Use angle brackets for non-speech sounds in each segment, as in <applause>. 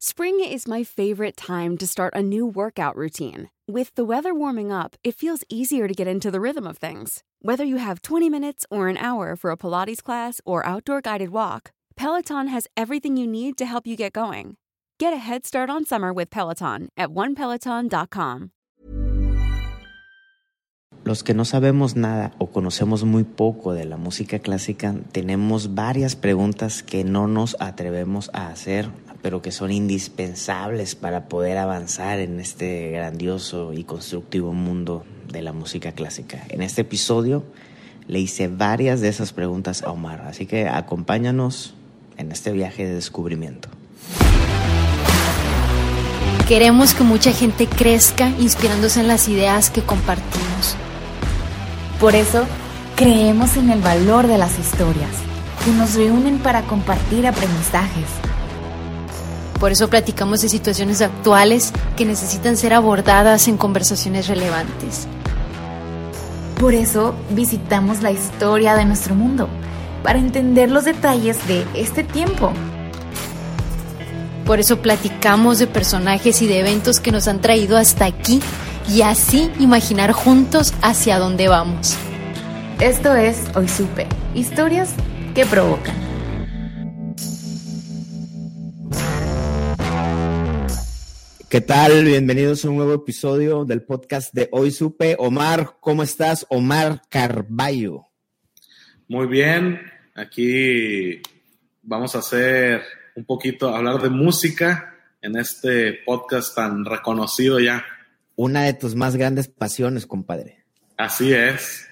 Spring is my favorite time to start a new workout routine. With the weather warming up, it feels easier to get into the rhythm of things. Whether you have 20 minutes or an hour for a Pilates class or outdoor guided walk, Peloton has everything you need to help you get going. Get a head start on summer with Peloton at onepeloton.com. Los que no sabemos nada o conocemos muy poco de la música clásica, tenemos varias preguntas que no nos atrevemos a hacer pero que son indispensables para poder avanzar en este grandioso y constructivo mundo de la música clásica. En este episodio le hice varias de esas preguntas a Omar, así que acompáñanos en este viaje de descubrimiento. Queremos que mucha gente crezca inspirándose en las ideas que compartimos. Por eso, creemos en el valor de las historias, que nos reúnen para compartir aprendizajes por eso platicamos de situaciones actuales que necesitan ser abordadas en conversaciones relevantes. Por eso visitamos la historia de nuestro mundo, para entender los detalles de este tiempo. Por eso platicamos de personajes y de eventos que nos han traído hasta aquí y así imaginar juntos hacia dónde vamos. Esto es Hoy Supe, historias que provocan. ¿Qué tal? Bienvenidos a un nuevo episodio del podcast de Hoy Supe. Omar, ¿cómo estás? Omar Carballo. Muy bien, aquí vamos a hacer un poquito, hablar de música en este podcast tan reconocido ya. Una de tus más grandes pasiones, compadre. Así es.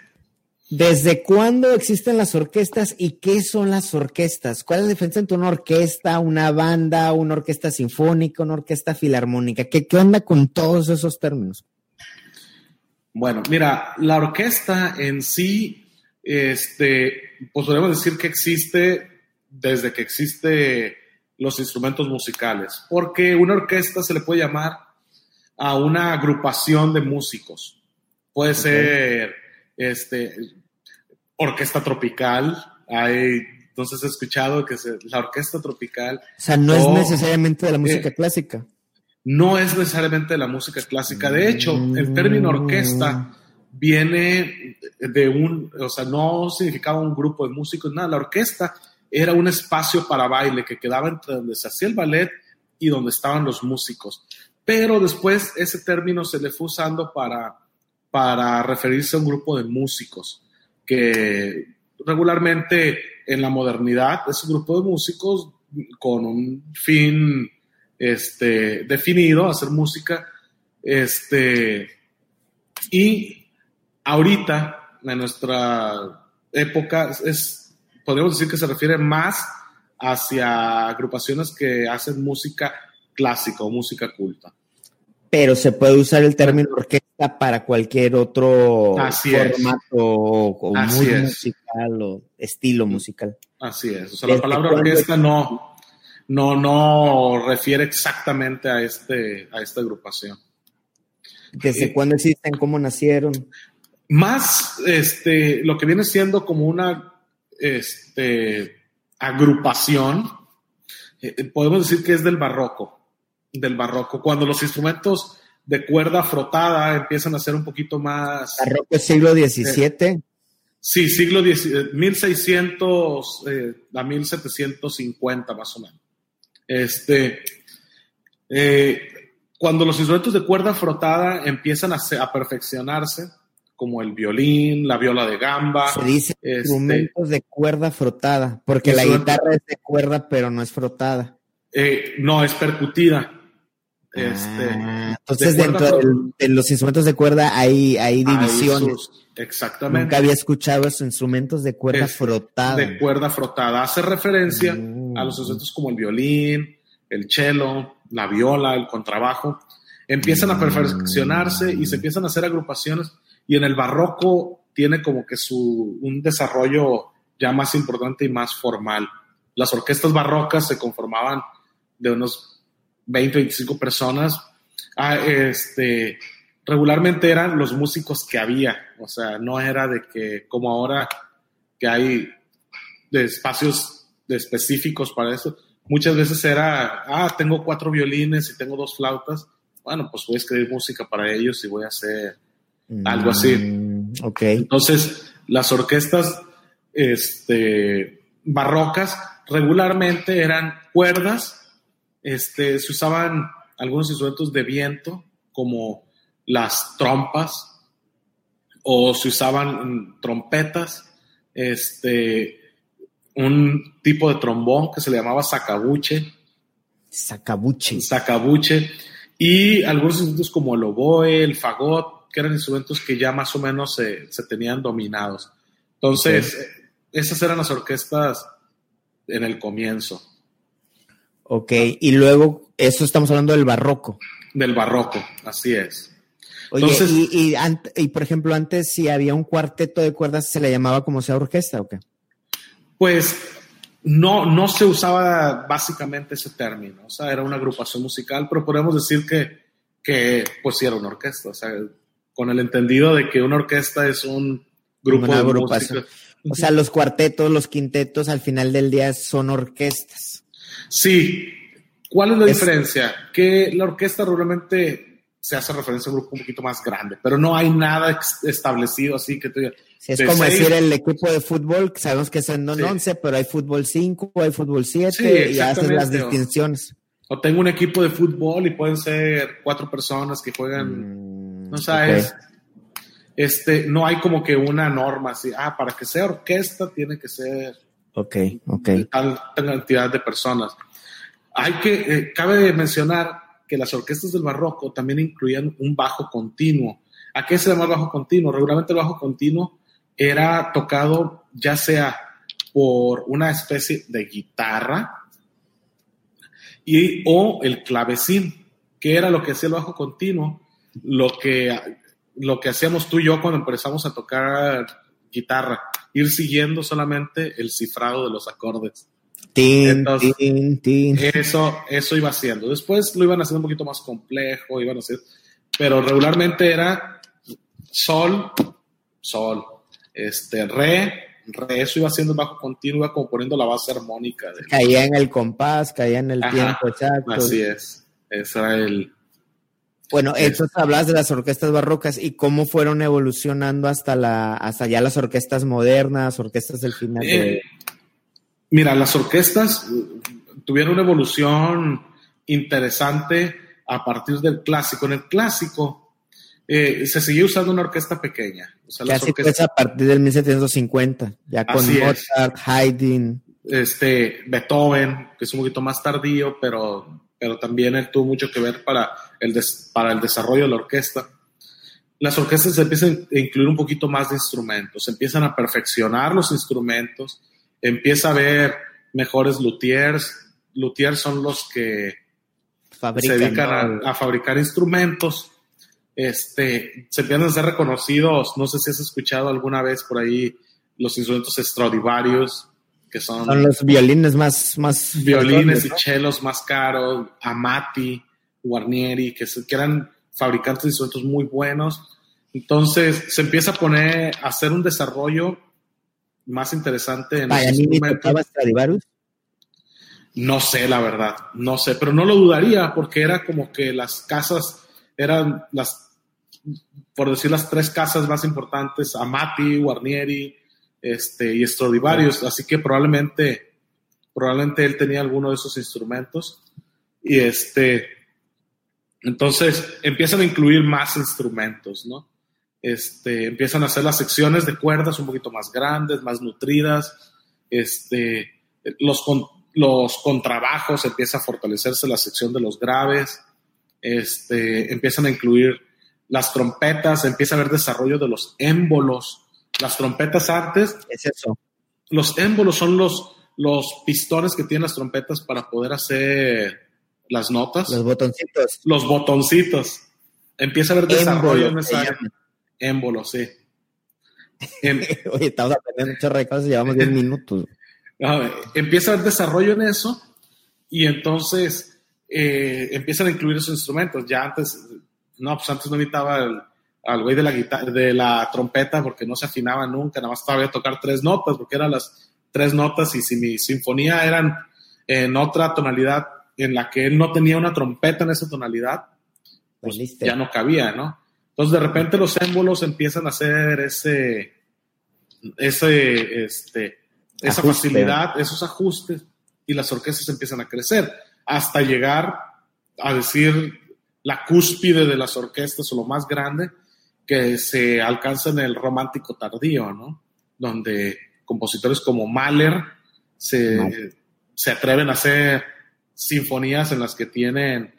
¿Desde cuándo existen las orquestas y qué son las orquestas? ¿Cuál es la diferencia entre una orquesta, una banda, una orquesta sinfónica, una orquesta filarmónica? ¿Qué, qué onda con todos esos términos? Bueno, mira, la orquesta en sí, este, pues podemos decir que existe desde que existe los instrumentos musicales, porque una orquesta se le puede llamar a una agrupación de músicos. Puede ser este, orquesta tropical, hay, entonces he escuchado que la orquesta tropical... O sea, no es necesariamente de la música eh, clásica. No es necesariamente de la música clásica. De hecho, el término orquesta viene de un, o sea, no significaba un grupo de músicos, nada, la orquesta era un espacio para baile que quedaba entre donde se hacía el ballet y donde estaban los músicos. Pero después ese término se le fue usando para para referirse a un grupo de músicos que regularmente en la modernidad es un grupo de músicos con un fin este, definido, hacer música. Este, y ahorita, en nuestra época, es, podríamos decir que se refiere más hacia agrupaciones que hacen música clásica o música culta. Pero se puede usar el término orquesta para cualquier otro formato o, musical o estilo musical. Así es. O sea, la palabra orquesta no, no, no refiere exactamente a, este, a esta agrupación. ¿Desde eh, cuándo existen? ¿Cómo nacieron? Más este, lo que viene siendo como una este, agrupación, eh, podemos decir que es del barroco, del barroco, cuando los instrumentos de cuerda frotada empiezan a ser un poquito más... Barroco siglo XVII. sí, siglo XVII, 1600 eh, a 1750 más o menos. Este, eh, cuando los instrumentos de cuerda frotada empiezan a, perfeccionarse, como el violín, la viola de gamba. Se dice este, instrumentos de cuerda frotada, porque la guitarra es de cuerda, pero no es frotada. Eh, no, es percutida. Este, ah, entonces, dentro de los instrumentos de cuerda hay, hay divisiones. exactamente. Nunca había escuchado esos instrumentos de cuerda frotada. De cuerda frotada. Hace referencia a los instrumentos como el violín, el cello, la viola, el contrabajo. Empiezan a perfeccionarse y se empiezan a hacer agrupaciones. Y en el barroco tiene como que su, un desarrollo ya más importante y más formal. Las orquestas barrocas se conformaban de unos 20, 25 personas, ah, este, regularmente eran los músicos que había, o sea, no era de que como ahora que hay de espacios específicos para eso, muchas veces era, ah, tengo cuatro violines y tengo dos flautas, bueno, pues voy a escribir música para ellos y voy a hacer algo así. Mm, ok. Entonces, las orquestas este, barrocas regularmente eran cuerdas, este, se usaban algunos instrumentos de viento como las trompas o se usaban trompetas, este, un tipo de trombón que se le llamaba sacabuche. Sacabuche. Sacabuche. Y algunos instrumentos como el oboe, el fagot, que eran instrumentos que ya más o menos se, tenían dominados. Entonces, esas eran las orquestas en el comienzo. Ok, y luego, eso estamos hablando del barroco. Del barroco, así es. Oye, y, y, por ejemplo, antes si había un cuarteto de cuerdas, ¿se le llamaba como sea orquesta o qué? Pues no, no se usaba básicamente ese término, o sea, era una agrupación musical, pero podemos decir que, que pues sí era una orquesta, o sea, con el entendido de que una orquesta es un grupo de agrupación. O sea, los cuartetos, los quintetos al final del día son orquestas. Sí. ¿Cuál es la diferencia? Que la orquesta realmente se hace referencia a un grupo un poquito más grande, pero no hay nada establecido así que te es como decir el equipo de fútbol, sabemos que son 11, pero hay fútbol 5, hay fútbol 7 y haces las distinciones. O, tengo un equipo de fútbol y pueden ser cuatro personas que juegan, mm, no sabes. Este, no hay como que una norma así, ah, para que sea orquesta tiene que ser ok, ok. tal, cantidad de personas. Hay que, eh, cabe mencionar que las orquestas del barroco también incluían un bajo continuo. ¿A qué se llama bajo continuo? Regularmente el bajo continuo era tocado ya sea por una especie de guitarra y, o el clavecín, que era lo que hacía el bajo continuo, lo que, lo que hacíamos tú y yo cuando empezamos a tocar guitarra, ir siguiendo solamente el cifrado de los acordes. Eso, eso iba haciendo. Después lo iban haciendo un poquito más complejo, iban a hacer, pero regularmente era sol, sol, este, re, re, eso iba haciendo bajo continuo, iba como poniendo la base armónica. caía en el compás, caía en el tiempo exacto. Así es, ese era el... Bueno, entonces hablas de las orquestas barrocas y cómo fueron evolucionando hasta la, hasta ya las orquestas modernas, orquestas del final. Eh, mira, las orquestas tuvieron una evolución interesante a partir del clásico. En el clásico eh, se seguía usando una orquesta pequeña. O sea, Casi orquestas... a partir del 1750, ya con Mozart, Haydn. Este, Beethoven, que es un poquito más tardío, pero, pero también él tuvo mucho que ver para el, para el desarrollo de la orquesta. Las orquestas se empiezan a incluir un poquito más de instrumentos, empiezan a perfeccionar los instrumentos, empieza a haber mejores luthiers. Luthiers son los que se dedican a fabricar instrumentos este, se empiezan a ser reconocidos, no sé si has escuchado alguna vez por ahí los instrumentos Stradivarius, que son... Son los violines más... más violines y chelos más caros, Amati, Guarnieri, que, que eran fabricantes de instrumentos muy buenos. Entonces se empieza a poner, a hacer un desarrollo más interesante en Stradivarius? No sé, la verdad, no sé, pero no lo dudaría porque era como que las casas eran las por decir las tres casas más importantes, Amati, Guarnieri este, y Stradivarius, así que probablemente, probablemente él tenía alguno de esos instrumentos. Y este, entonces empiezan a incluir más instrumentos, ¿no? Este, empiezan a hacer las secciones de cuerdas un poquito más grandes, más nutridas, este, los, los contrabajos, empieza a fortalecerse la sección de los graves, este, empiezan a incluir las trompetas, empieza a haber desarrollo de los émbolos. Las trompetas antes. Es eso. Los émbolos son los, los pistones que tienen las trompetas para poder hacer las notas. Los botoncitos. Los botoncitos. Empieza a haber desarrollo en esa Émbolos, sí. <laughs> Em- Oye, estamos aprendiendo muchas recas, llevamos 10 <laughs> minutos. empieza a haber desarrollo en eso y entonces eh, empiezan a incluir esos instrumentos. Ya antes no, pues antes no necesitaba al güey de la guitarra, de la trompeta porque no se afinaba nunca, nada más sabía tocar tres notas porque eran las tres notas y si mi sinfonía eran en otra tonalidad en la que él no tenía una trompeta en esa tonalidad, pues ya no cabía, ¿no? Entonces de repente los émbolos empiezan a hacer ese, ese, este, esa facilidad, esos ajustes y las orquestas empiezan a crecer hasta llegar a decir la cúspide de las orquestas o lo más grande que se alcanza en el romántico tardío, ¿no? Donde compositores como Mahler se, se atreven a hacer sinfonías en las que tienen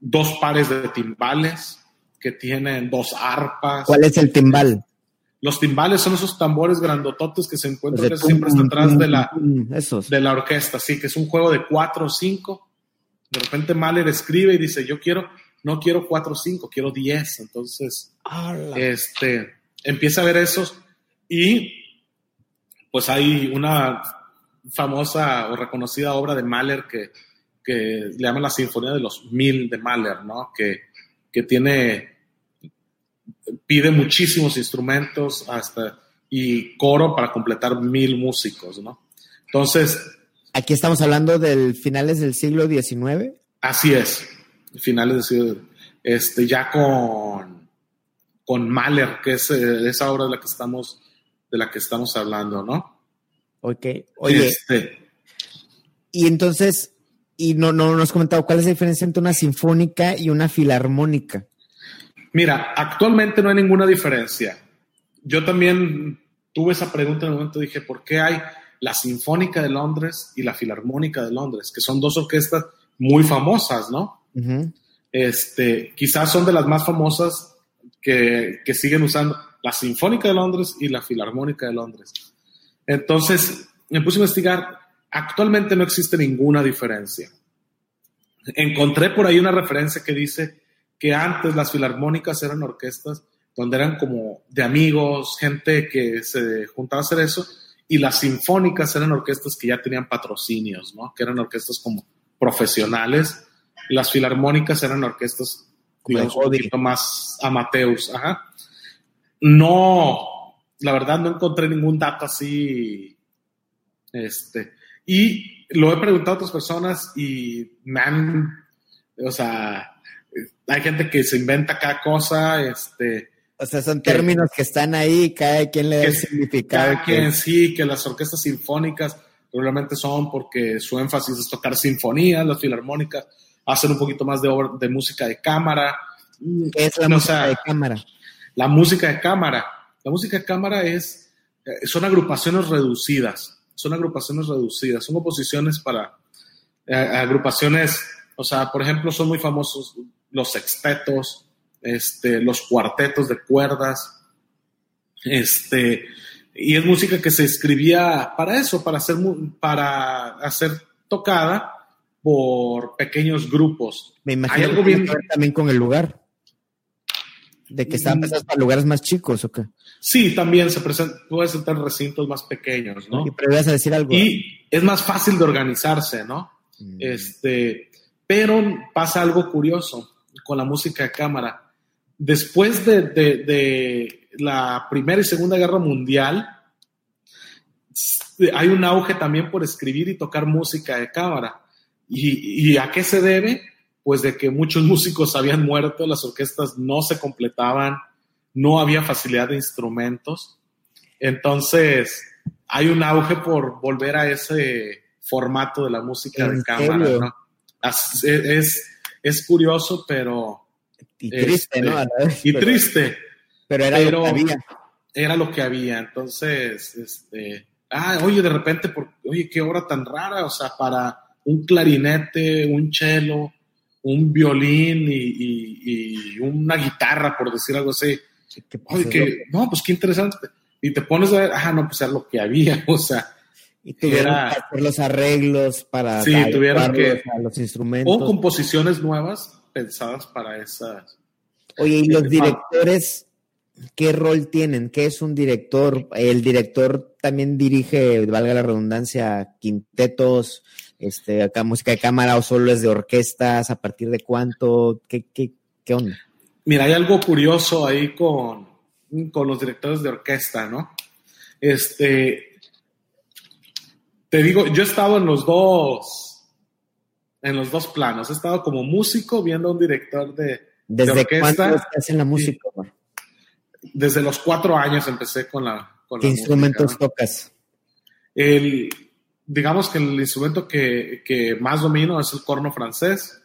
dos pares de timbales, que tienen dos arpas. ¿Cuál es el timbal? Los timbales son esos tambores grandototes que se encuentran siempre están atrás de la, de la orquesta, sí, que es un juego de cuatro o cinco. De repente Mahler escribe y dice, yo quiero, no quiero cuatro o cinco, quiero diez. Entonces, este, empieza a ver esos y pues hay una famosa o reconocida obra de Mahler que, que le llaman la Sinfonía de los Mil de Mahler, ¿no? Que, que tiene pide muchísimos instrumentos hasta y coro para completar mil músicos, ¿no? Entonces. Aquí estamos hablando del finales del siglo XIX. Así es, finales siglo este, ya con, con Mahler, que es eh, esa obra de la que estamos, de la que estamos hablando, ¿no? Ok. Oye. Este, y entonces, y no, no nos has comentado cuál es la diferencia entre una sinfónica y una filarmónica. Mira, actualmente no hay ninguna diferencia. Yo también tuve esa pregunta en el momento, dije, ¿por qué hay la Sinfónica de Londres y la Filarmónica de Londres? Que son dos orquestas muy famosas, ¿no? Este, quizás son de las más famosas que, que siguen usando la Sinfónica de Londres y la Filarmónica de Londres. Entonces, me puse a investigar. Actualmente no existe ninguna diferencia. Encontré por ahí una referencia que dice que antes las filarmónicas eran orquestas donde eran como de amigos, gente que se juntaba a hacer eso, y las sinfónicas eran orquestas que ya tenían patrocinios, ¿no? Que eran orquestas como profesionales, las filarmónicas eran orquestas, digamos, un poquito más amateurs, ajá. No, la verdad no encontré ningún dato así, este, y lo he preguntado a otras personas y me han, o sea, hay gente que se inventa cada cosa, este... O sea, son términos que, están ahí, cada quien le da el significado. Cada quien sí, que las orquestas sinfónicas probablemente son porque su énfasis es tocar sinfonías, las filarmónicas hacen un poquito más de, de música de cámara. ¿Qué es la música de cámara? La música de cámara. La música de cámara es, eh, son agrupaciones reducidas, son agrupaciones reducidas, son oposiciones para eh, agrupaciones, o sea, por ejemplo, son muy famosos los sextetos, este, los cuartetos de cuerdas, este, y es música que se escribía para eso, para hacer, para hacer tocada por pequeños grupos. Me imagino algo bien... también con el lugar. De que están pensadas para lugares más chicos, ¿o qué? Sí, también se presenta, puede ser recintos más pequeños, ¿no? Pero vas a decir algo. Y es más fácil de organizarse, ¿no? Mm. Este, pero pasa algo curioso con la música de cámara. Después de, la Primera y Segunda Guerra Mundial, hay un auge también por escribir y tocar música de cámara. ¿Y, a qué se debe? Pues de que muchos <laughs> músicos habían muerto, las orquestas no se completaban, no había facilidad de instrumentos. Entonces, hay un auge por volver a ese formato de la música de cámara. Es, es curioso, pero... Y triste, ¿no? Este, y triste. Pero era lo que había. Era lo que había. Entonces, este... Ah, oye, de repente, por, oye, qué obra tan rara, o sea, para un clarinete, un cello, un violín y, una guitarra, por decir algo así. Oye, que, no, pues qué interesante. Y te pones a ver, ah, no, pues era lo que había, <laughs> o sea, y tuvieron que hacer los arreglos para sí, tuvieron que los instrumentos. O composiciones nuevas pensadas para esas. Oye, ¿y los directores qué rol tienen? ¿Qué es un director? ¿El director también dirige, valga la redundancia, quintetos, este, acá música de cámara o solo es de orquestas? ¿A partir de cuánto? ¿Qué, qué, qué onda? Mira, hay algo curioso ahí con, con los directores de orquesta, ¿no? Este, te digo, yo he estado en los dos, en los dos planos. He estado como músico viendo a un director de, ¿Desde de orquesta. cuándo estás en la música? Desde los cuatro años empecé con la. Con ¿Qué la instrumentos música, ¿no? tocas? El, digamos que el instrumento que, que más domino es el corno francés.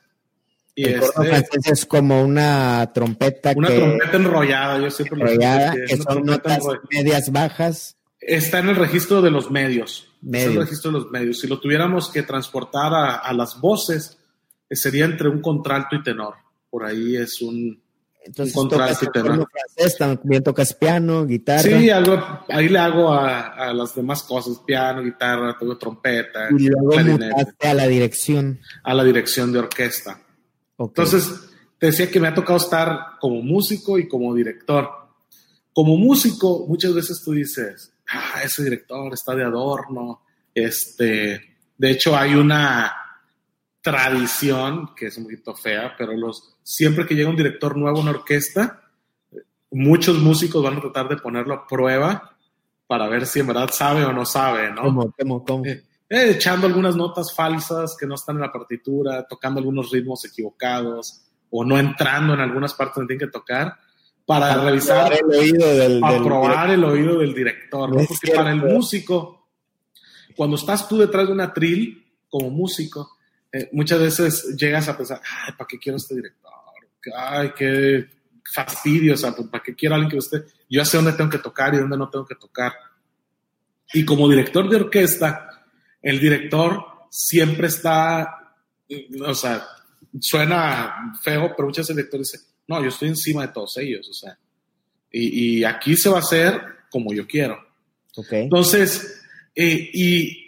Y El corno este, francés es como una trompeta una que, trompeta enrollada, yo siempre lo enrollada, que es que una son notas enrollada. medias bajas. Está en el registro de los medios. Está en Medios. el registro de los medios. Si lo tuviéramos que transportar a, a las voces, eh, sería entre un contralto y tenor. Por ahí es un. Entonces Un y tenor. corno francés, también tocas piano, guitarra. Sí, algo, ahí le hago a, a las demás cosas: piano, guitarra, tengo trompeta, y luego a la dirección. a la dirección de orquesta. Entonces, te decía que me ha tocado estar como músico y como director. Como músico, muchas veces tú dices, ah, ese director está de adorno. Este, de hecho, hay una tradición que es un poquito fea, pero los, siempre que llega un director nuevo a una orquesta, muchos músicos van a tratar de ponerlo a prueba para ver si en verdad sabe o no sabe, ¿no? ¿Cómo, cómo, cómo? Eh, eh, echando algunas notas falsas que no están en la partitura, tocando algunos ritmos equivocados o no entrando en algunas partes donde tienen que tocar para revisar, el oído del, para del- probar el oído del director, ¿no? Porque para el músico, cuando estás tú detrás de una tril como músico, eh, muchas veces llegas a pensar, ay, ¿para qué quiero este director? Ay, qué fastidio, o sea, ¿para qué quiero alguien que esté? Yo sé dónde tengo que tocar y dónde no tengo que tocar. Y como director de orquesta, el director siempre está, o sea, suena feo, pero muchas veces el director dice, no, yo estoy encima de todos ellos, o sea, y, y aquí se va a hacer como yo quiero. Ok. Entonces, eh, y,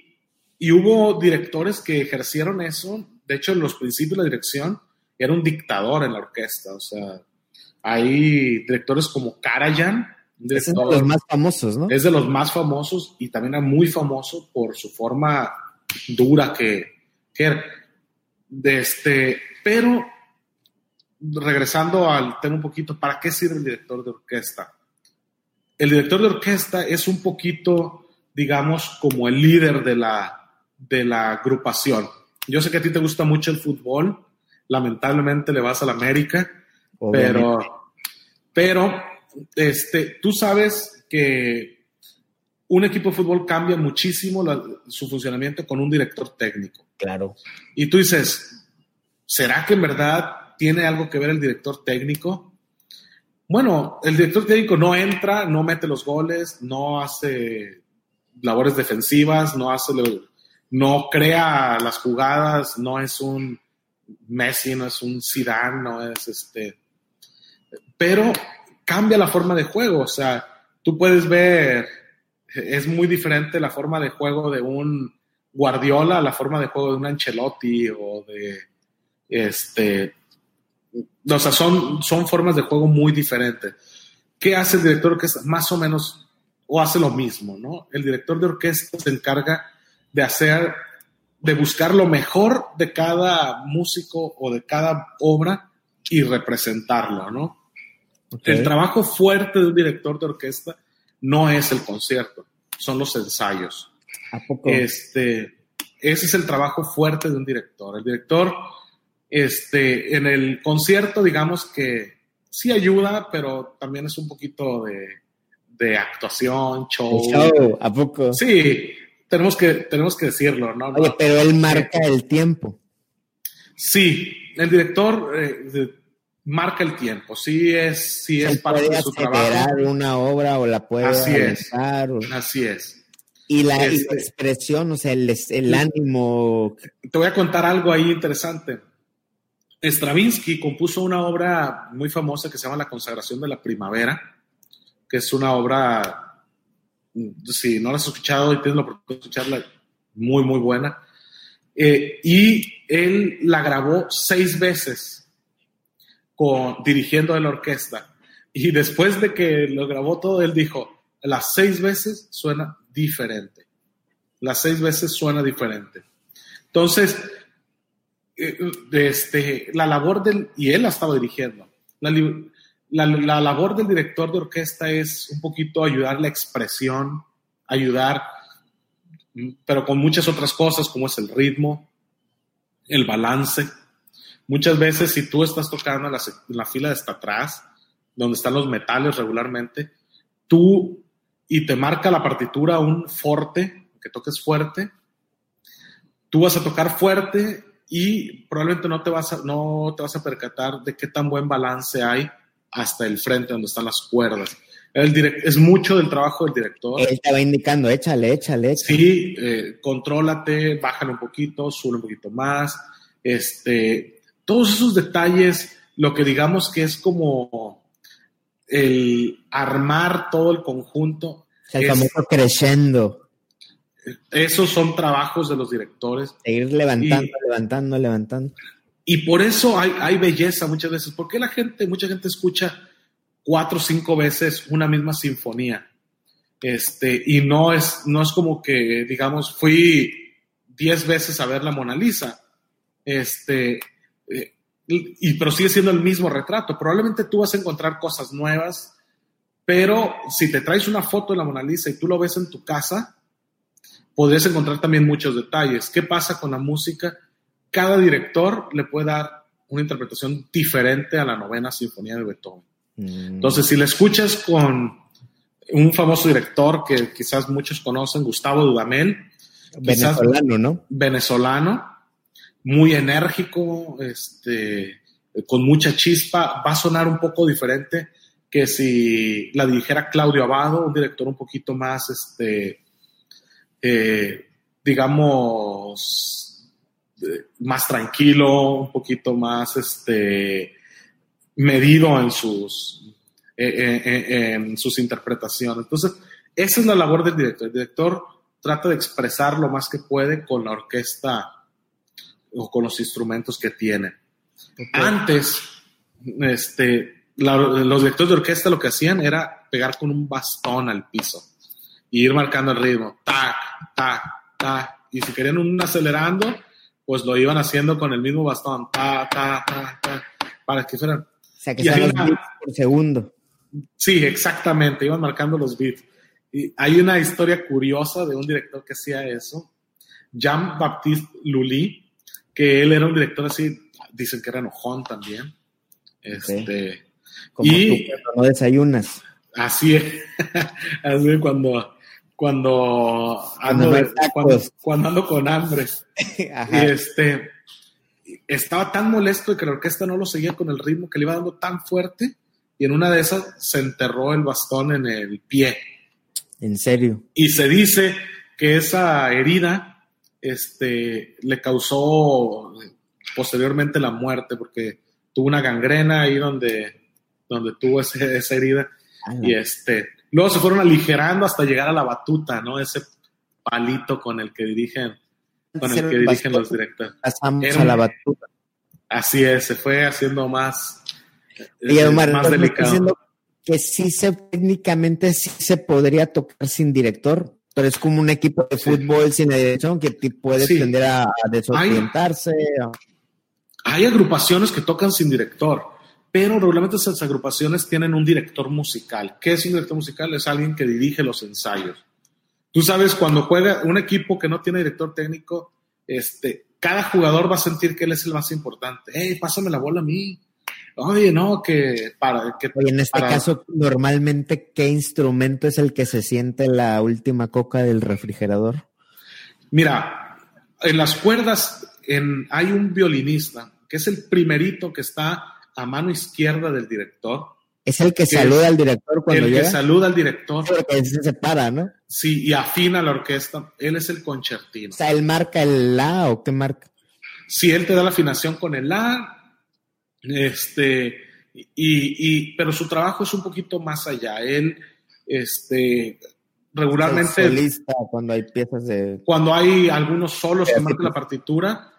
y hubo directores que ejercieron eso, de hecho, en los principios de la dirección, era un dictador en la orquesta, o sea, hay directores como Karajan, Es uno de los más famosos, ¿no? es de los más famosos y también era muy famoso por su forma dura que, que era. De este, pero regresando al tema un poquito, ¿para qué sirve el director de orquesta? El director de orquesta es un poquito, digamos, como el líder de la, de la agrupación. Yo sé que a ti te gusta mucho el fútbol, lamentablemente le vas a la América, Obviamente. pero, pero este, tú sabes que un equipo de fútbol cambia muchísimo la- su funcionamiento con un director técnico. Claro. Y tú dices, ¿será que en verdad tiene algo que ver el director técnico? Bueno, el director técnico no entra, no mete los goles, no hace labores defensivas, no hace, lo- no crea las jugadas, no es un Messi, no es un Zidane, no es este, pero cambia la forma de juego, o sea, tú puedes ver, es muy diferente la forma de juego de un Guardiola a la forma de juego de un Ancelotti o de este, o sea, son, son formas de juego muy diferentes. ¿Qué hace el director de orquesta? Más o menos, o hace lo mismo, ¿no? El director de orquesta se encarga de hacer, de buscar lo mejor de cada músico o de cada obra y representarlo, ¿no? El trabajo fuerte de un director de orquesta no es el concierto, son los ensayos. ¿A poco? Este, ese es el trabajo fuerte de un director. El director, este, en el concierto, digamos que sí ayuda, pero también es un poquito de, de actuación, show. El show, ¿A poco? Sí, tenemos que, tenemos que decirlo, ¿no? Oye, pero él marca el tiempo. Sí, el director eh, marca el tiempo, sí es, sí es Él parte puede de su trabajo. una obra o la puede Así es. o- Así es. Y la, y la Este- expresión, o sea, el, el ánimo. te voy a contar algo ahí interesante. Stravinsky compuso una obra muy famosa que se llama La consagración de la primavera, que es una obra, si no la has escuchado y tienes la oportunidad de escucharla, muy, muy buena. Eh, y él la grabó seis veces con, dirigiendo la orquesta. Y después de que lo grabó todo, él dijo, las seis veces suena diferente. Las seis veces suena diferente. Entonces, eh, este, la labor del, y él la estaba dirigiendo, la- la labor del director de orquesta es un poquito ayudar la expresión, ayudar, pero con muchas otras cosas como es el ritmo, el balance. Muchas veces si tú estás tocando en la, la fila de hasta atrás, donde están los metales regularmente, tú y te marca la partitura un forte, que toques fuerte, tú vas a tocar fuerte y probablemente no te vas a, no te vas a percatar de qué tan buen balance hay hasta el frente donde están las cuerdas. El es mucho del trabajo del director. Él te va indicando, échale, échale. échale. Sí, eh, contrólate, bájale un poquito, sube un poquito más. Este, todos esos detalles, lo que digamos que es como el armar todo el conjunto. El famoso creciendo. Esos son trabajos de los directores. ir levantando, levantando, levantando. Y por eso hay, belleza muchas veces. porque la gente, mucha gente escucha cuatro o cinco veces una misma sinfonía? Este, y no es, no es como que, digamos, fui diez veces a ver la Mona Lisa. Este, eh, y, pero sigue siendo el mismo retrato. Probablemente tú vas a encontrar cosas nuevas, pero si te traes una foto de la Mona Lisa y tú lo ves en tu casa, podrías encontrar también muchos detalles. ¿Qué pasa con la música? Cada director le puede dar una interpretación diferente a la novena sinfonía de Beethoven. Mm. Entonces, si la escuchas con un famoso director que quizás muchos conocen, Gustavo Dudamel, venezolano, ¿no? Venezolano, muy enérgico, este, con mucha chispa, va a sonar un poco diferente que si la dirigiera Claudio Abado, un director un poquito más, este, eh, digamos, más tranquilo, un poquito más este, medido en sus, eh, en sus interpretaciones. Entonces, esa es la labor del director. El director trata de expresar lo más que puede con la orquesta o con los instrumentos que tiene. Antes, este, los directores de orquesta lo que hacían era pegar con un bastón al piso y ir marcando el ritmo, tac, tac, tac. Y si querían un acelerando, pues lo iban haciendo con el mismo bastón, tac, tac, tac, tac, para que fueran. O sea, que sean los beats por segundo. Sí, exactamente, iban marcando los beats. Y hay una historia curiosa de un director que hacía eso, Jean-Baptiste Lully, que él era un director así, dicen que era enojón también. Este, Como y, tú no desayunas. Así es, <laughs> así cuando cuando ando, cuando, ando con hambre. <laughs> y este, estaba tan molesto de que la orquesta no lo seguía con el ritmo que le iba dando tan fuerte y en una de esas se enterró el bastón en el pie. ¿En serio? Y se dice que esa herida este, le causó posteriormente la muerte porque tuvo una gangrena ahí donde, donde tuvo esa herida. y este, Luego se fueron aligerando hasta llegar a la batuta, ¿no? Ese palito con el que dirigen, con el que dirigen los directores. Pasamos a la batuta. Así es, se fue haciendo más, y eh, más delicado. Que sí se, técnicamente sí se podría tocar sin director, pero es como un equipo de fútbol sin dirección que puede tender a, desorientarse. hay agrupaciones que tocan sin director pero regularmente esas agrupaciones tienen un director musical. ¿Qué es un director musical? Es alguien que dirige los ensayos. Tú sabes, cuando juega un equipo que no tiene director técnico, este, cada jugador va a sentir que él es el más importante. ¡Ey, pásame la bola a mí! Oye, no, que para... Que, en este caso, normalmente, ¿qué instrumento es el que se siente la última coca del refrigerador? Mira, en las cuerdas en, hay un violinista, que es el primerito que está a mano izquierda del director. Es el que, saluda al director cuando el llega. El que saluda al director. Porque se separa, ¿no? Sí, y afina la orquesta. Él es el concertino. O sea, él marca el La o qué marca. Sí, él te da la afinación con el La. Este, y, y, pero su trabajo es un poquito más allá. Él, este, regularmente. solista cuando hay piezas de. Cuando hay algunos solos que marcan la partitura,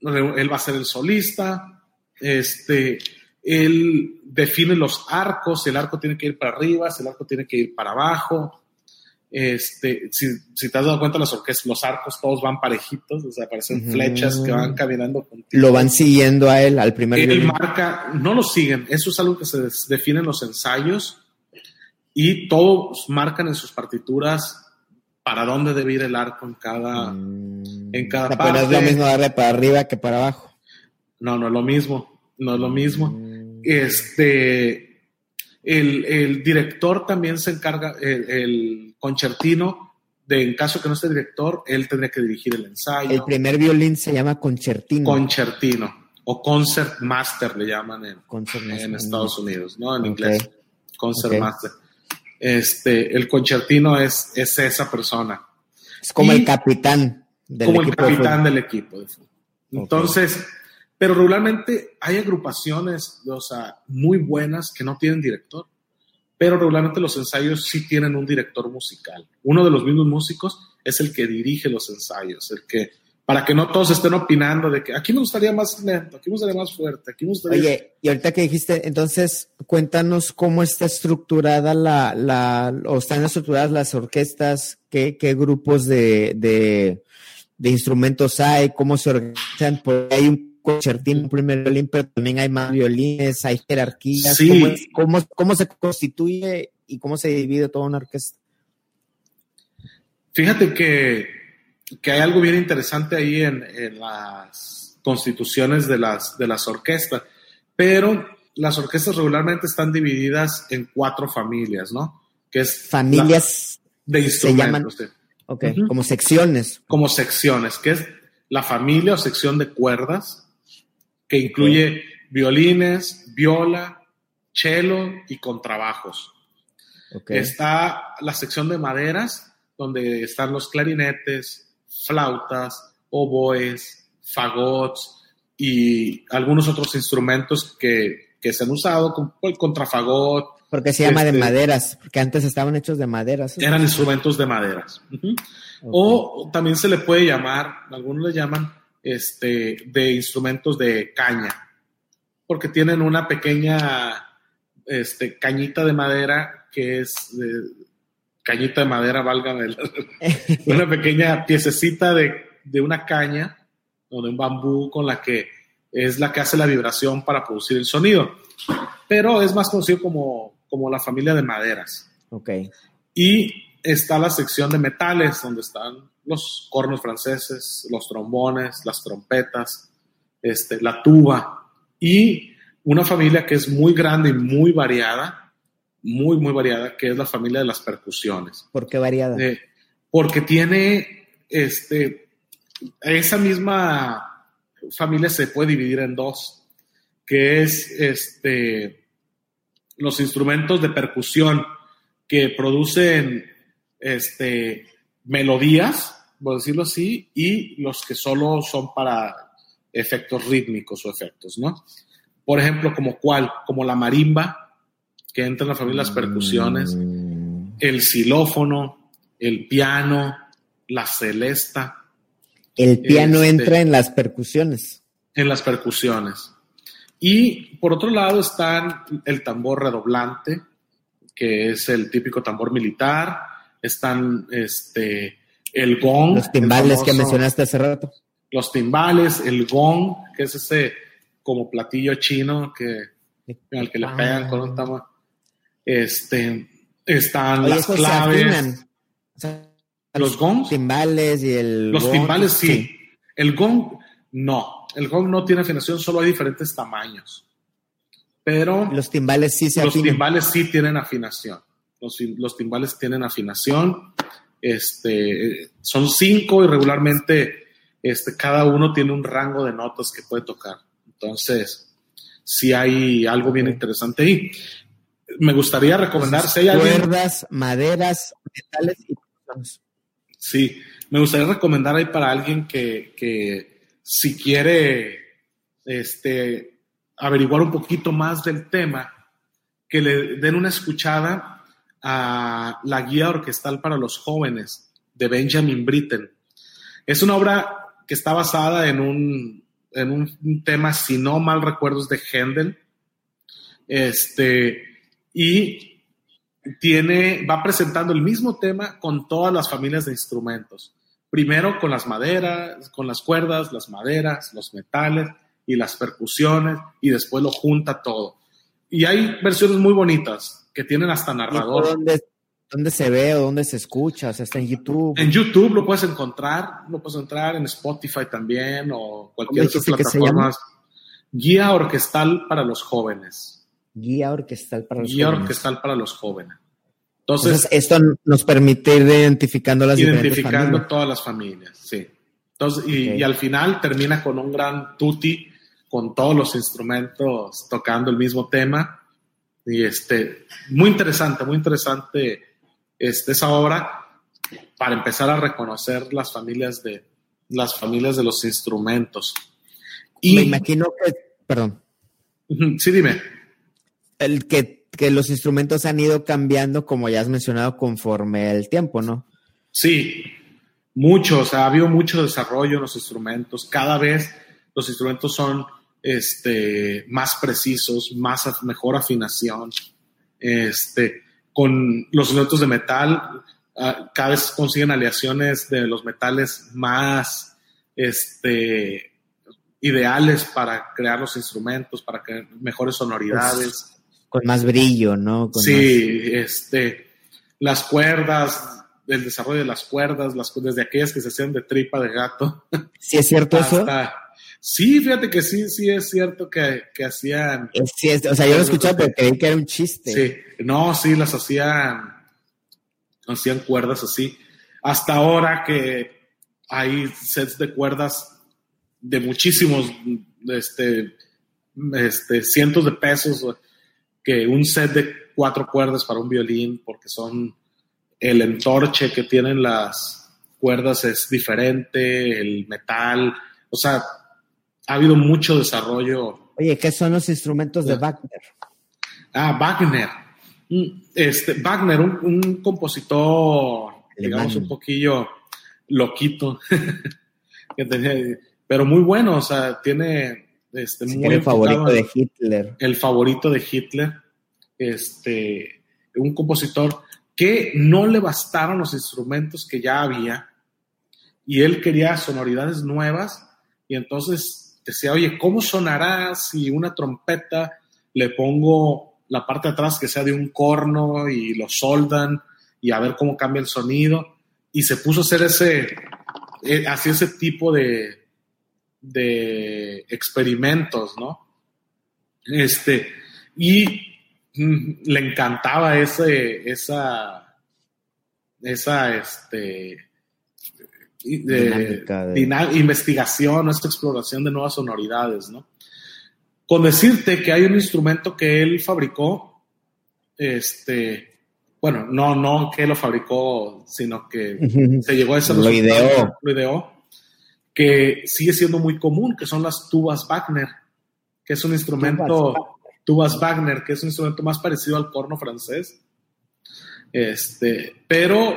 él va a ser el solista este, él define los arcos, si el arco tiene que ir para arriba, si el arco tiene que ir para abajo. Este, si, si te has dado cuenta, los, orquestas, los arcos todos van parejitos, o sea, parecen flechas que van caminando contigo. Lo van siguiendo a él, al primer Él marca, no lo siguen, eso es algo que se define en los ensayos y todos marcan en sus partituras para dónde debe ir el arco en cada, Mm. en cada O sea, parte. pero es lo mismo darle para arriba que para abajo. No, no es lo mismo, no es lo mismo. Este, el, el director también se encarga, el, el concertino, de, en caso que no esté director, él tendría que dirigir el ensayo. El primer violín se llama concertino. concertino o concert master le llaman en, Estados Unidos, ¿no? En inglés. Concert master. Este, el concertino es, es esa persona, Es como Y- el capitán del como el equipo de capitán fútbol. del equipo de fútbol. Entonces, pero regularmente hay agrupaciones, o sea, muy buenas que no tienen director, pero regularmente los ensayos sí tienen un director musical. Uno de los mismos músicos es el que dirige los ensayos, el que, para que no todos estén opinando de que aquí me gustaría más lento, aquí me gustaría más fuerte, aquí me gustaría... Oye, y ahorita que dijiste, entonces cuéntanos cómo está estructurada la, la o están estructuradas las orquestas, qué, qué grupos de, de, de instrumentos hay, cómo se organizan, porque hay un concertino, un primer violín, pero también hay más violines, hay jerarquías, Sí. ¿cómo, es- cómo, cómo se constituye y cómo se divide toda una orquesta? Fíjate que, que hay algo bien interesante ahí en, en las constituciones de las, de las orquestas, pero las orquestas regularmente están divididas en cuatro familias, ¿no? Que es Familias, de se llaman- instrumentos, ok, Ujú. como secciones. como secciones, que es la familia o sección de cuerdas, que incluye violines, viola, cello y contrabajos. Está la sección de maderas, donde están los clarinetes, flautas, oboes, fagots y algunos otros instrumentos que, que se han usado, como el contrafagot, Porque se llama de este- maderas, porque antes estaban hechos de maderas. eran instrumentos de maderas. O también se le puede llamar, algunos le llaman este, de instrumentos de caña, porque tienen una pequeña este, cañita de madera que es de- cañita de madera, válgame, la- <laughs> una pequeña piececita de, de una caña o de un bambú con la que es la que hace la vibración para producir el sonido. Pero es más conocido como, como la familia de maderas. Ok. Y está la sección de metales, donde están los cornos franceses, los trombones, las trompetas, este, la tuba. Y una familia que es muy grande y muy variada, muy, muy variada, que es la familia de las percusiones. ¿Por qué variada? Eh, porque tiene este, esa misma familia se puede dividir en dos, que es este, los instrumentos de percusión que producen este, melodías, por decirlo así, y los que solo son para efectos rítmicos o efectos, ¿no? Por ejemplo, como cuál, como la marimba, que entra en la familia de las percusiones, Mm, el xilófono, el piano, la celesta, El piano Este- entra en las percusiones. en las percusiones. Y por otro lado están el tambor redoblante, que es el típico tambor militar, están este, el gong. Los timbales que mencionaste hace rato. Los timbales, el gong, que es ese como platillo chino que, al que le pegan con un tambor. Este, están Oye, las claves. afinan. O sea, Los gongs. timbales y el. Los gong, timbales sí. El gong no. El gong no tiene afinación, solo hay diferentes tamaños. Pero Los timbales sí se los afinan. timbales sí tienen afinación. Los, los timbales tienen afinación. Este, son cinco y regularmente este, cada uno tiene un rango de notas que puede tocar. Entonces, sí hay algo bien interesante ahí. Me gustaría recomendar, si hay alguien, Cuerdas, maderas, metales y. Sí, me gustaría recomendar ahí para alguien que, que si quiere este, averiguar un poquito más del tema, que le den una escuchada a la guía orquestal para los jóvenes de Benjamin Britten. Es una obra que está basada en un, en un, tema, si no mal recuerdo, de Händel. Este, y tiene, va presentando el mismo tema con todas las familias de instrumentos. Primero con las maderas, con las cuerdas, las maderas, los metales y las percusiones, y después lo junta todo. Y hay versiones muy bonitas que tienen hasta ¿Y por narrador. dónde, ¿Dónde se ve o dónde se escucha? O sea, está en YouTube. En YouTube lo puedes encontrar, lo puedes entrar en Spotify también o cualquier otra plataforma. Guía orquestal para los jóvenes. Guía orquestal para los Guía jóvenes. orquestal para los jóvenes. Entonces, esto nos permite ir identificando las identificando todas las familias, sí. Entonces, y, al final termina con un gran tutti con todos los instrumentos tocando el mismo tema. Y este, muy interesante, muy interesante este, esa obra para empezar a reconocer las familias de, las familias de los instrumentos. Y, Me imagino que, perdón. Sí, dime. El que que los instrumentos han ido cambiando, como ya has mencionado, conforme el tiempo, ¿no? Sí, mucho, o sea, ha habido mucho desarrollo en los instrumentos. Cada vez los instrumentos son este, más precisos, más mejor afinación. Este, con los instrumentos de metal, ah, cada vez consiguen aleaciones de los metales más este, ideales para crear los instrumentos, para que mejores sonoridades con más brillo, ¿no? sí, este, las cuerdas, el desarrollo de las cuerdas, las desde aquellas que se hacían de tripa de gato. ¿Sí es cierto eso? Sí, fíjate que sí, sí es cierto que, hacían. Sí, o sea, yo lo escuchaba, pero creí que era un chiste. Sí, no, sí, las hacían, hacían cuerdas así. Hasta ahora que hay sets de cuerdas de muchísimos, este, este, cientos de pesos que un set de cuatro cuerdas para un violín, porque son el entorche que tienen las cuerdas es diferente, el metal, o sea, ha habido mucho desarrollo. Oye, ¿qué son los instrumentos de Wagner? Ah, Wagner. Mm, este, Wagner, un, compositor, digamos, un poquillo loquito, <laughs> pero muy bueno, o sea, tiene este, el favorito de Hitler. El favorito de Hitler. Este, un compositor que no le bastaron los instrumentos que ya había y él quería sonoridades nuevas y entonces decía, oye, ¿cómo sonará si una trompeta le pongo la parte de atrás que sea de un corno y lo soldan y a ver cómo cambia el sonido? Y se puso a hacer ese, eh, así ese tipo de, de experimentos, ¿no? Este, y mm, le encantaba ese, esa, esa, este, de, investigación, esta exploración de nuevas sonoridades, ¿no? Con decirte que hay un instrumento que él fabricó, este, bueno, no, no que lo fabricó, sino que se llegó a ese lo ideó. Lo ideó que sigue siendo muy común, que son las tubas Wagner, que es un instrumento, tubas, Wagner, que es un instrumento más parecido al corno francés. Este, pero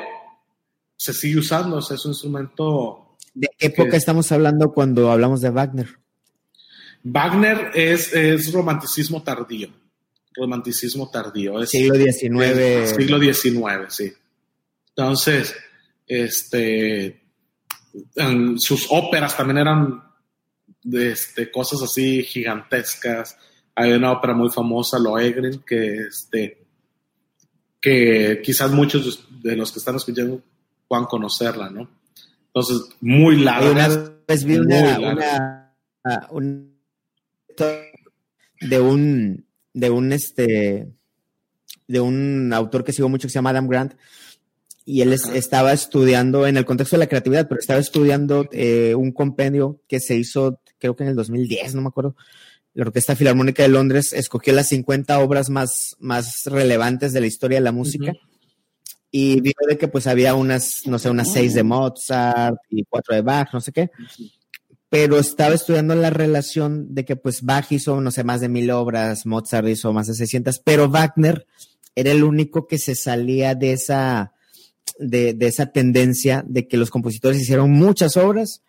se sigue usando, es un instrumento. ¿De qué época estamos hablando cuando hablamos de Wagner? Wagner es, es romanticismo tardío. Romanticismo tardío. Es, siglo XIX. siglo XIX, sí. Entonces, este, sus óperas también eran de este, cosas así gigantescas. Hay una ópera muy famosa, Lohengrin, que, este, que quizás muchos de los que están escuchando puedan conocerla, ¿no? Entonces, muy larga. Una vez vi una, de un de un este de un autor que sigo mucho que se llama Adam Grant y él estaba estudiando en el contexto de la creatividad, pero estaba estudiando eh, un compendio que se hizo, creo que en el 2010, no me acuerdo. La Orquesta Filarmónica de Londres escogió las 50 obras más, más relevantes de la historia de la música y vio de que pues había unas, no sé, unas seis de Mozart y cuatro de Bach, no sé qué. Pero estaba estudiando la relación de que pues Bach hizo, no sé, más de mil obras, Mozart hizo más de 600, pero Wagner era el único que se salía de esa, de, esa tendencia de que los compositores hicieron muchas obras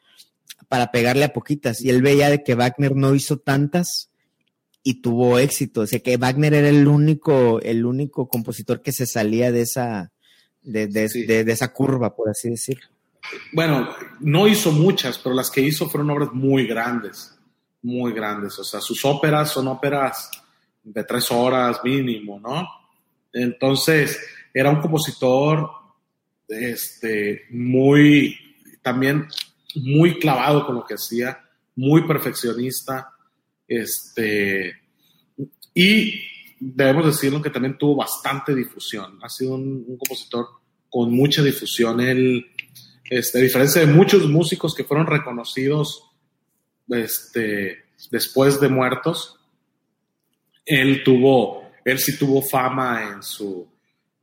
para pegarle a poquitas. Y él veía de que Wagner no hizo tantas y tuvo éxito. O sea que Wagner era el único, el único compositor que se salía de esa, de, esa curva, por así decirlo. Bueno, no hizo muchas, pero las que hizo fueron obras muy grandes, muy grandes. O sea, sus óperas son óperas de tres horas mínimo, ¿no? Entonces, era un compositor este, muy, también muy clavado con lo que hacía, muy perfeccionista, este, y debemos decirlo que también tuvo bastante difusión. Ha sido un, un compositor con mucha difusión. Él, este, a diferencia de muchos músicos que fueron reconocidos este, después de muertos, él tuvo, él sí tuvo fama en su,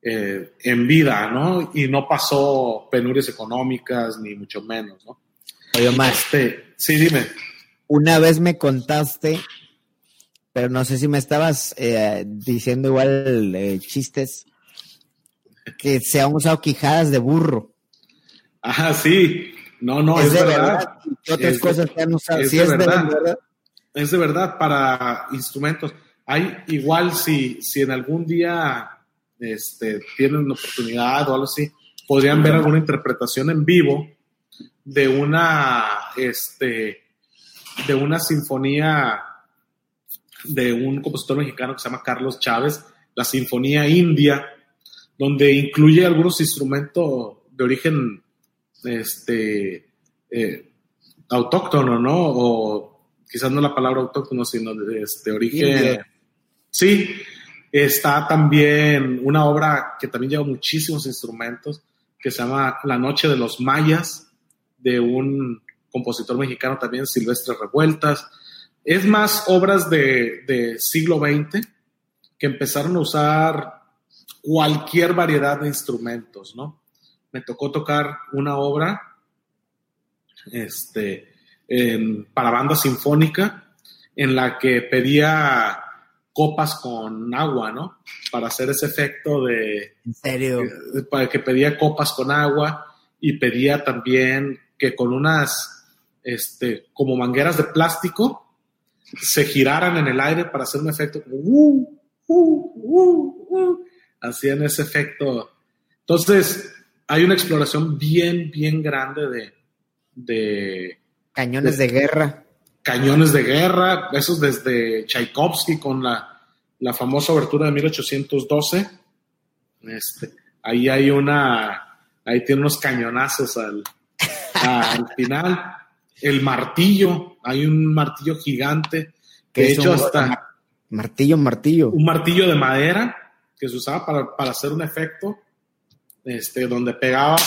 eh, en vida, ¿no? Y no pasó penurias económicas, ni mucho menos, ¿no? Oye, más. Este, sí, dime. Una vez me contaste, pero no sé si me estabas eh, diciendo igual eh, chistes, que se han usado quijadas de burro. Ah, sí. No, no, es, es, de verdad. verdad. ¿Qué otras Es- cosas se han usado? es Sí, de es de verdad. Es de verdad para instrumentos. Hay igual si, si en algún día este, tienen la oportunidad o algo así, podrían ver alguna interpretación en vivo de una, este, de una sinfonía de un compositor mexicano que se llama Carlos Chávez, la Sinfonía India, donde incluye algunos instrumentos de origen este, eh, autóctono, ¿no? O quizás no la palabra autóctono, sino de este origen. Sí, está también una obra que también lleva muchísimos instrumentos, que se llama La Noche de los Mayas, de un compositor mexicano también, Silvestre Revueltas. Es más obras de, de siglo XX que empezaron a usar cualquier variedad de instrumentos, ¿no? Me tocó tocar una obra este, en- para banda sinfónica en la que pedía copas con agua, ¿no? Para hacer ese efecto de, En serio. eh, para que pedía copas con agua y pedía también que con unas, este, como mangueras de plástico, se giraran en el aire para hacer un efecto como, "Uh, uh, uh, uh". Hacían ese efecto. Entonces, hay una exploración bien, bien grande de, de Cañones de guerra. cañones de guerra, esos desde Tchaikovsky con la, la famosa abertura de 1812. Este, ahí hay una, ahí tiene unos cañonazos al, al <laughs> final. El martillo, hay un martillo gigante, que de hecho un- hasta Martillo, martillo. un martillo de madera que se usaba para, para hacer un efecto, este, donde pegaba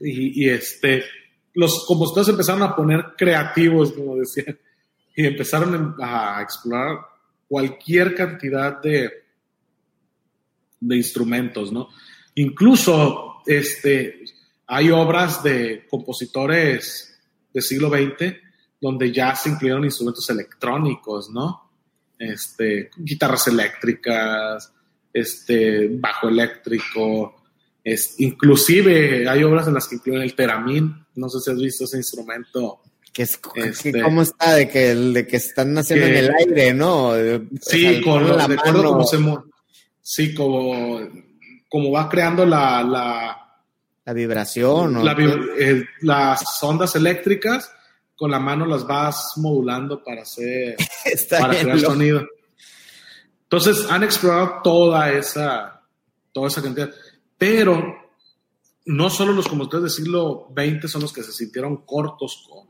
y, este, los compositores empezaron a poner creativos, como decían, y empezaron a explorar cualquier cantidad de, de instrumentos, ¿no? Incluso, este, hay obras de compositores del siglo XX donde ya se incluyeron instrumentos electrónicos, ¿no? Este, guitarras eléctricas, este, bajo eléctrico, es, inclusive hay obras en las que incluyen el teramín, no sé si has visto ese instrumento. Que es, que Este- ¿Cómo está? De que, de que están haciendo Que- en el aire, ¿no? O Sí, sea, con la mano. cómo se sí, como, como va creando la, la, La vibración. ¿no? la eh, las ondas eléctricas, con la mano las vas modulando para hacer <laughs> Está para crear loco. sonido. Entonces han explorado toda esa, toda esa cantidad. Pero no solo los compositores del siglo XX son los que se sintieron cortos con,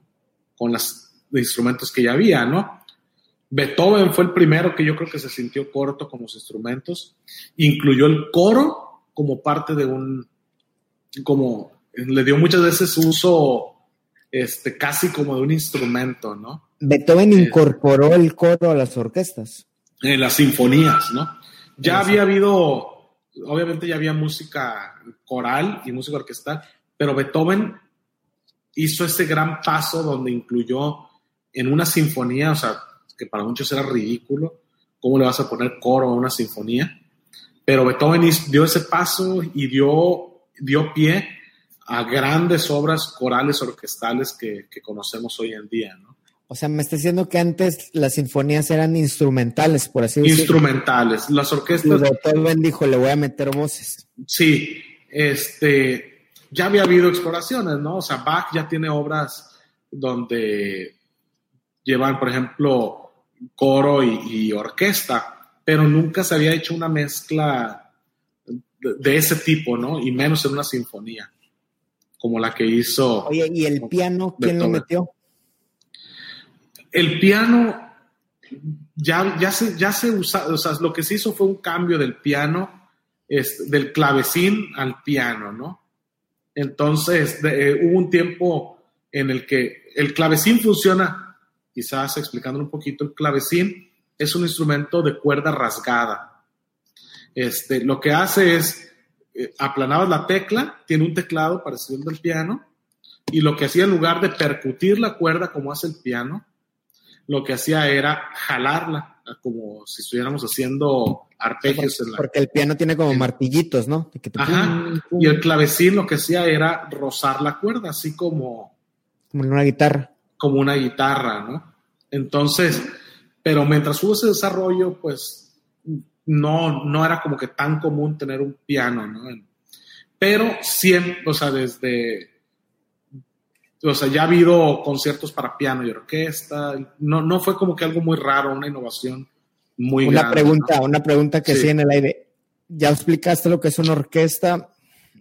con los instrumentos que ya había, ¿no? Beethoven fue el primero que yo creo que se sintió corto con los instrumentos. Incluyó el coro como parte de un, como le dio muchas veces uso este, casi como de un instrumento, ¿no? Beethoven Eh. incorporó el coro a las orquestas. En las sinfonías, ¿no? Ya había habido, obviamente ya había música coral y música orquestal, pero Beethoven hizo ese gran paso donde incluyó en una sinfonía, o sea, que para muchos era ridículo, ¿cómo le vas a poner coro a una sinfonía? Pero Beethoven dio ese paso y dio, dio pie a grandes obras corales orquestales que, que conocemos hoy en día, ¿no? O sea, me está diciendo que antes las sinfonías eran instrumentales, por así decirlo. Instrumentales. Las orquestas Beethoven dijo, le voy a meter voces. Sí, este, ya había habido exploraciones, ¿no? O sea, Bach ya tiene obras donde llevan, por ejemplo, coro y, y orquesta, pero nunca se había hecho una mezcla de, ese tipo, ¿no? Y menos en una sinfonía, como la que hizo. Oye, ¿y el piano quién lo metió? El piano ya, ya, se, ya se usa, o sea, lo que se hizo fue un cambio del piano, es, del clavecín al piano, ¿no? Entonces, eh, hubo un tiempo en el que el clavecín funciona, quizás explicando un poquito, el clavecín es un instrumento de cuerda rasgada. Este, lo que hace es, eh, aplanabas la tecla, tiene un teclado parecido al del piano, y lo que hacía en lugar de percutir la cuerda como hace el piano, lo que hacía era jalarla, como si estuviéramos haciendo arpegios. en la, porque el piano tiene como martillitos, ¿no? Ajá, y el clavecín lo que hacía era rozar la cuerda, así como... Como una guitarra. Como una guitarra, ¿no? Entonces, pero mientras hubo ese desarrollo, pues no, no era como que tan común tener un piano, ¿no? Pero siempre, o sea, desde o sea, ya ha habido conciertos para piano y orquesta, no, no fue como que algo muy raro, una innovación muy una Pregunta, Una pregunta que sí. en el aire. Ya explicaste lo que es una orquesta,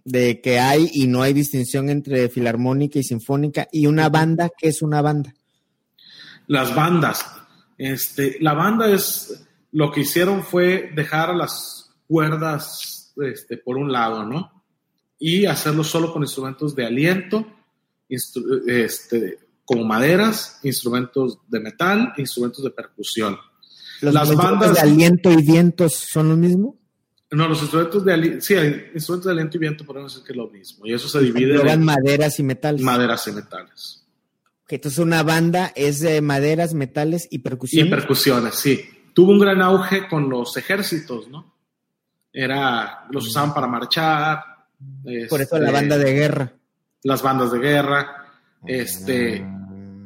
de que hay y no hay distinción entre filarmónica y sinfónica, y una banda, ¿qué es una banda? Las bandas. Este, la banda es, lo que hicieron fue dejar las cuerdas este, por un lado, ¿no? Y hacerlo solo con instrumentos de aliento este, como maderas, instrumentos de metal, instrumentos de percusión. ¿Las bandas de aliento y vientos son lo mismo? No, los instrumentos de aliento, sí, instrumentos de aliento y viento podemos decir que es lo mismo. Y eso se divide en maderas y metales. Maderas y metales. entonces una banda es de maderas, metales y percusiones. Y percusiones, sí. Tuvo un gran auge con los ejércitos, ¿no? Era, los usaban para marchar. Por eso la este, banda de guerra las bandas de guerra, este,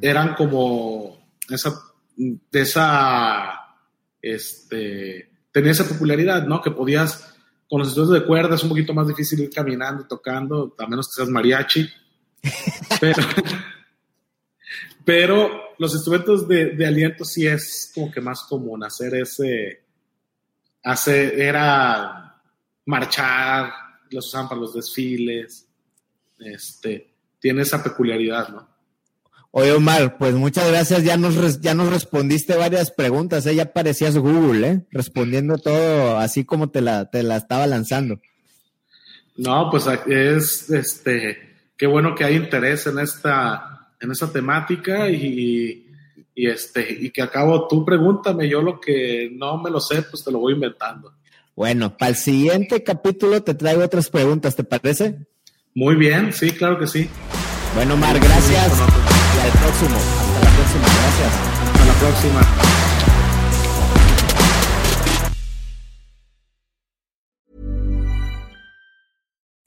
eran como esa, de esa, este, tenía esa popularidad, ¿no? Que podías, con los instrumentos de cuerda es un poquito más difícil ir caminando, tocando, a menos que seas mariachi. <laughs> pero, pero los instrumentos de, de, aliento sí es como que más común hacer ese, hacer, era marchar, los usaban para los desfiles, este, tiene esa peculiaridad, ¿no? Oye, Omar, pues muchas gracias. Ya nos, ya nos respondiste varias preguntas. ¿eh? Ya parecías Google, ¿eh? Respondiendo todo así como te la, te la estaba lanzando. No, pues es, este, qué bueno que hay interés en esta, en esta temática y, y, este, y que acabo, tú pregúntame, yo lo que no me lo sé, pues te lo voy inventando. Bueno, para el siguiente capítulo te traigo otras preguntas, ¿te parece? Muy bien, sí, claro que sí. Bueno, Mar, gracias. Y al próximo. Hasta la próxima. Gracias. Hasta la próxima.